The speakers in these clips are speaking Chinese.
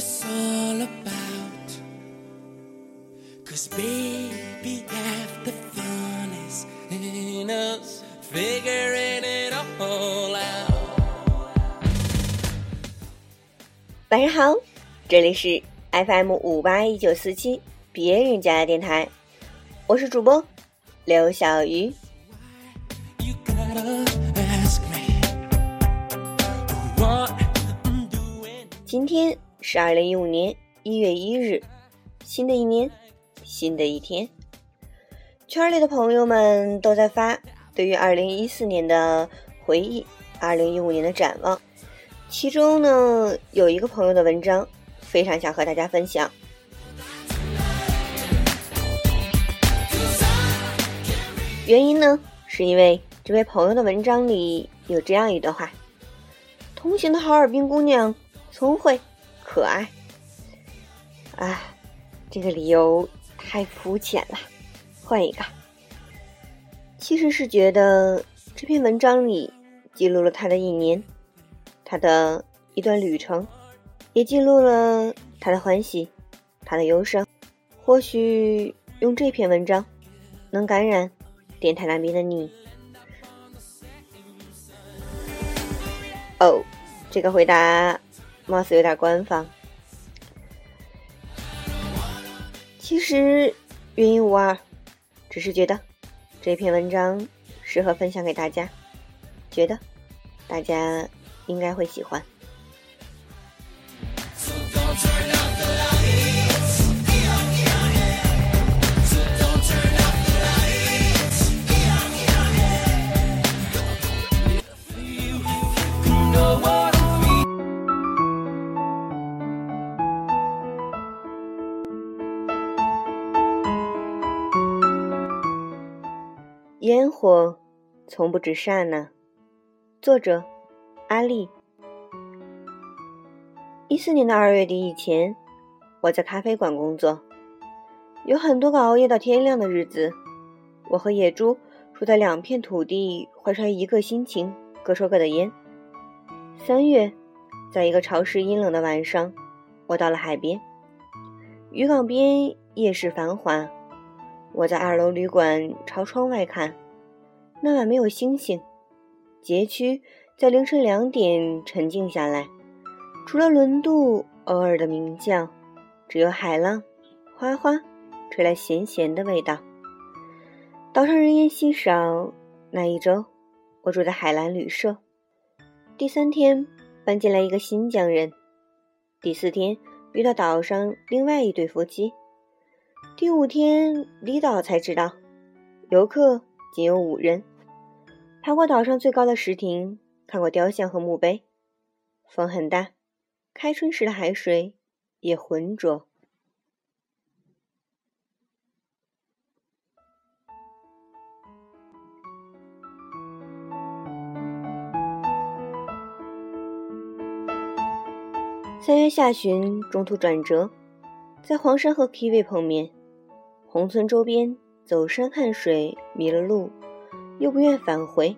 it's all about. Cause baby, half the fun is in us figuring it all out. 晚上好，这里是 FM 五八一九四七别人家的电台，我是主播刘小鱼。今天是二零一五年一月一日，新的一年，新的一天。圈里的朋友们都在发对于二零一四年的回忆，二零一五年的展望。其中呢，有一个朋友的文章非常想和大家分享。原因呢，是因为这位朋友的文章里有这样一段话：同行的哈尔滨姑娘聪慧可爱。啊，这个理由太肤浅了，换一个。其实是觉得这篇文章里记录了他的一年，他的一段旅程，也记录了他的欢喜，他的忧伤。或许用这篇文章能感染电台那边的你。哦，这个回答貌似有点官方。其实原因无二，只是觉得这篇文章适合分享给大家，觉得大家应该会喜欢。烟火从不止刹那。作者：阿丽。一四年的二月底以前，我在咖啡馆工作，有很多个熬夜到天亮的日子。我和野猪住在两片土地，怀揣一个心情，各抽各的烟。三月，在一个潮湿阴冷的晚上，我到了海边。渔港边夜市繁华，我在二楼旅馆朝窗外看。那晚没有星星，街区在凌晨两点沉静下来，除了轮渡偶尔的鸣叫，只有海浪哗哗吹来咸咸的味道。岛上人烟稀少。那一周，我住在海蓝旅社。第三天搬进来一个新疆人。第四天遇到岛上另外一对夫妻。第五天离岛才知道，游客仅有五人。爬过岛上最高的石亭，看过雕像和墓碑。风很大，开春时的海水也浑浊。三月下旬，中途转折，在黄山和 Kiwi 碰面。宏村周边走山看水，迷了路，又不愿返回。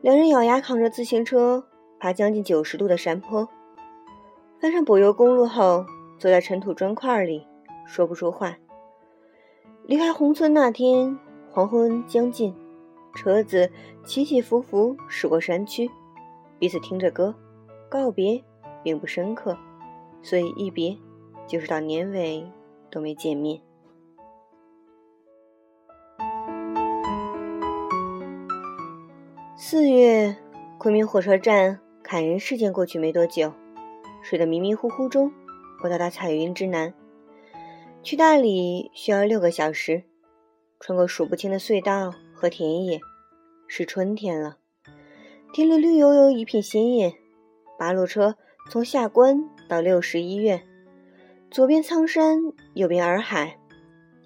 两人咬牙扛着自行车，爬将近九十度的山坡。翻上柏油公路后，坐在尘土砖块里，说不出话。离开宏村那天，黄昏将近，车子起起伏伏驶过山区，彼此听着歌，告别。并不深刻，所以一别就是到年尾都没见面。四月，昆明火车站砍人事件过去没多久，睡得迷迷糊糊中，我到达彩云之南，去大理需要六个小时，穿过数不清的隧道和田野，是春天了，田里绿油油一片鲜艳，八路车。从下关到六十医院，左边苍山，右边洱海，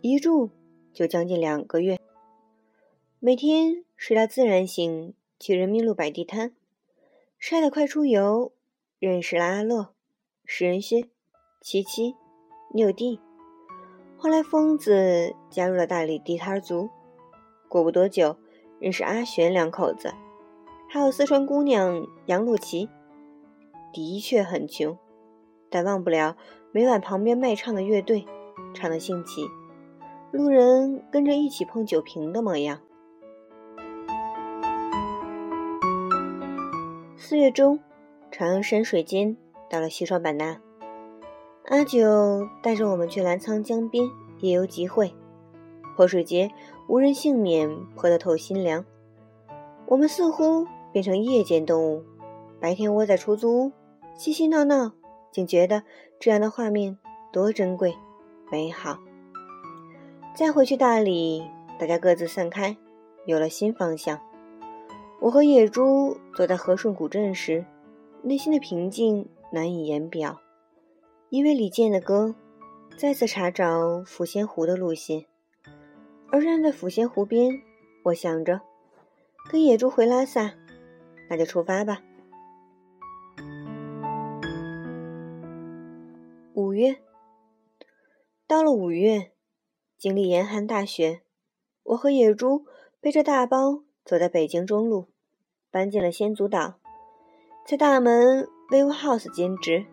一住就将近两个月。每天睡到自然醒，去人民路摆地摊，晒得快出油，认识了阿洛、石人轩、七七、六弟。后来疯子加入了大理地摊族，过不多久认识阿玄两口子，还有四川姑娘杨露琪。的确很穷，但忘不了每晚旁边卖唱的乐队，唱得兴起，路人跟着一起碰酒瓶的模样。四月中，长阳山水间到了西双版纳，阿九带着我们去澜沧江边夜游集会。泼水节无人幸免，泼得透心凉。我们似乎变成夜间动物，白天窝在出租屋，嬉嬉闹闹，竟觉得这样的画面多珍贵、美好。再回去大理，大家各自散开，有了新方向。我和野猪走在和顺古镇时，内心的平静难以言表，因为李健的歌再次查找抚仙湖的路线。而站在抚仙湖边，我想着跟野猪回拉萨，那就出发吧。五月，到了五月，经历严寒大雪，我和野猪背着大包走在北京中路，搬进了仙足岛，在大门 Vivo House 兼职。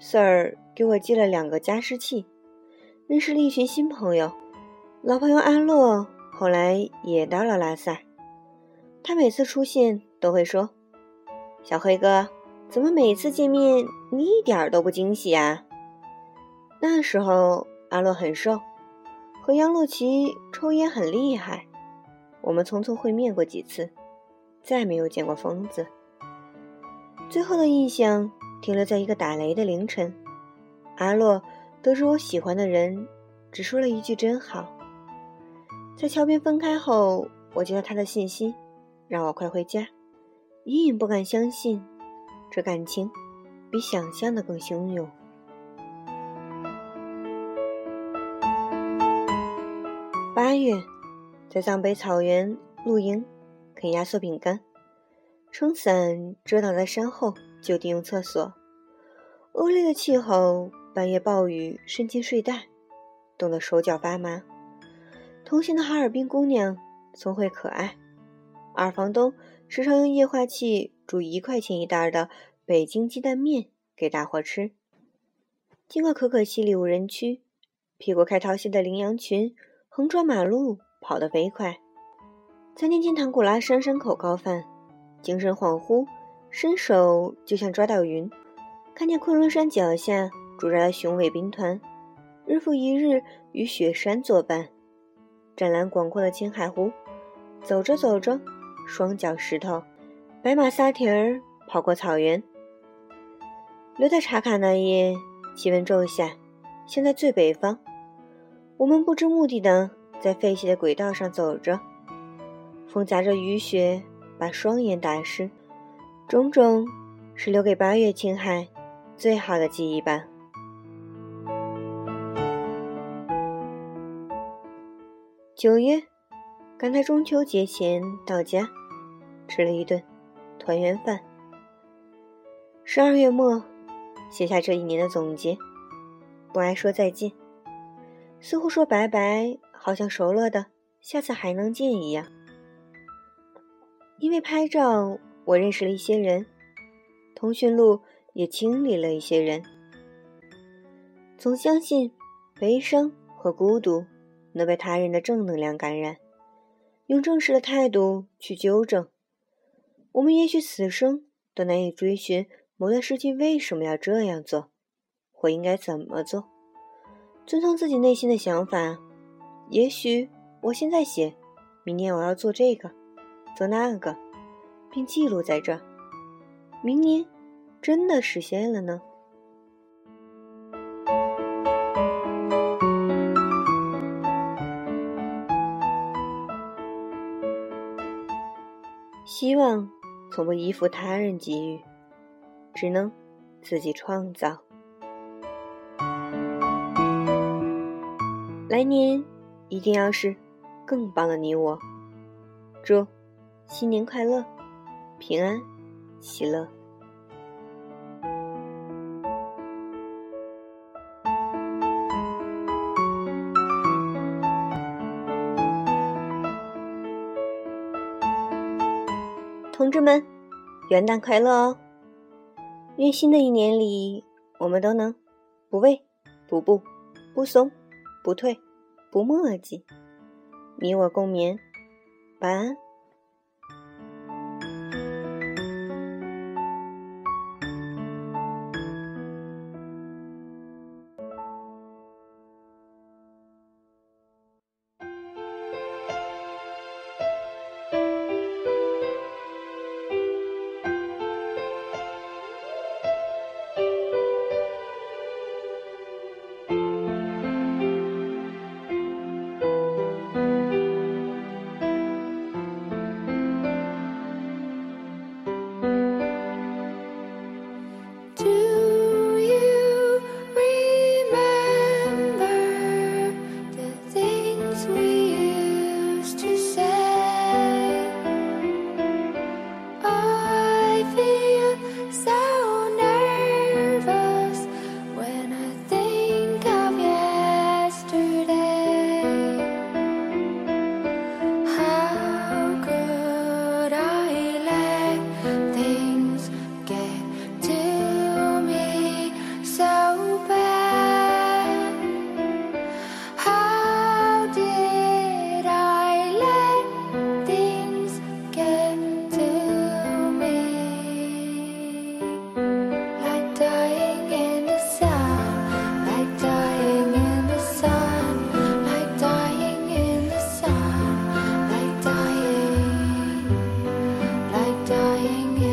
Sir 给我寄了两个加湿器，认识了一群新朋友。老朋友阿洛后来也到了拉萨，他每次出现都会说：“小黑哥，怎么每次见面你一点都不惊喜啊？”那时候阿洛很瘦，和杨洛奇抽烟很厉害。我们匆匆会面过几次，再没有见过疯子。最后的印象停留在一个打雷的凌晨，阿洛得知我喜欢的人，只说了一句“真好”。在桥边分开后，我接到他的信息，让我快回家。隐隐不敢相信，这感情比想象的更汹涌。八月，在藏北草原露营，啃压缩饼干，撑伞遮挡在山后，就地用厕所。恶劣的气候，半夜暴雨渗进睡袋，冻得手脚发麻。同行的哈尔滨姑娘聪慧可爱，二房东时常用液化气煮一块钱一袋的北京鸡蛋面给大伙吃。经过可可西里无人区，屁股开桃溪的羚羊群横穿马路跑得飞快。在念经唐古拉山山口高饭，精神恍惚，伸手就像抓到云，看见昆仑山脚下驻扎的雄伟兵团，日复一日与雪山作伴。湛蓝广阔的青海湖，走着走着，双脚石头，白马撒蹄儿跑过草原。留在茶卡那夜，气温骤下，现在最北方。我们不知目的的在废弃的轨道上走着，风夹着雨雪，把双眼打湿。种种，是留给八月青海最好的记忆吧。九月，赶在中秋节前到家，吃了一顿团圆饭。十二月末，写下这一年的总结，不爱说再见，似乎说拜拜，好像熟络的，下次还能见一样。因为拍照，我认识了一些人，通讯录也清理了一些人。总相信，悲伤和孤独。能被他人的正能量感染，用正式的态度去纠正。我们也许此生都难以追寻某段事情为什么要这样做，或应该怎么做。遵从自己内心的想法。也许我现在写，明年我要做这个，做那个，并记录在这。明年真的实现了呢？希望从不依附他人给予，只能自己创造。来年一定要是更棒的你我。祝新年快乐，平安喜乐。同志们，元旦快乐哦！愿新的一年里，我们都能不畏、不步、不松、不退、不墨迹。你我共勉，晚安。sing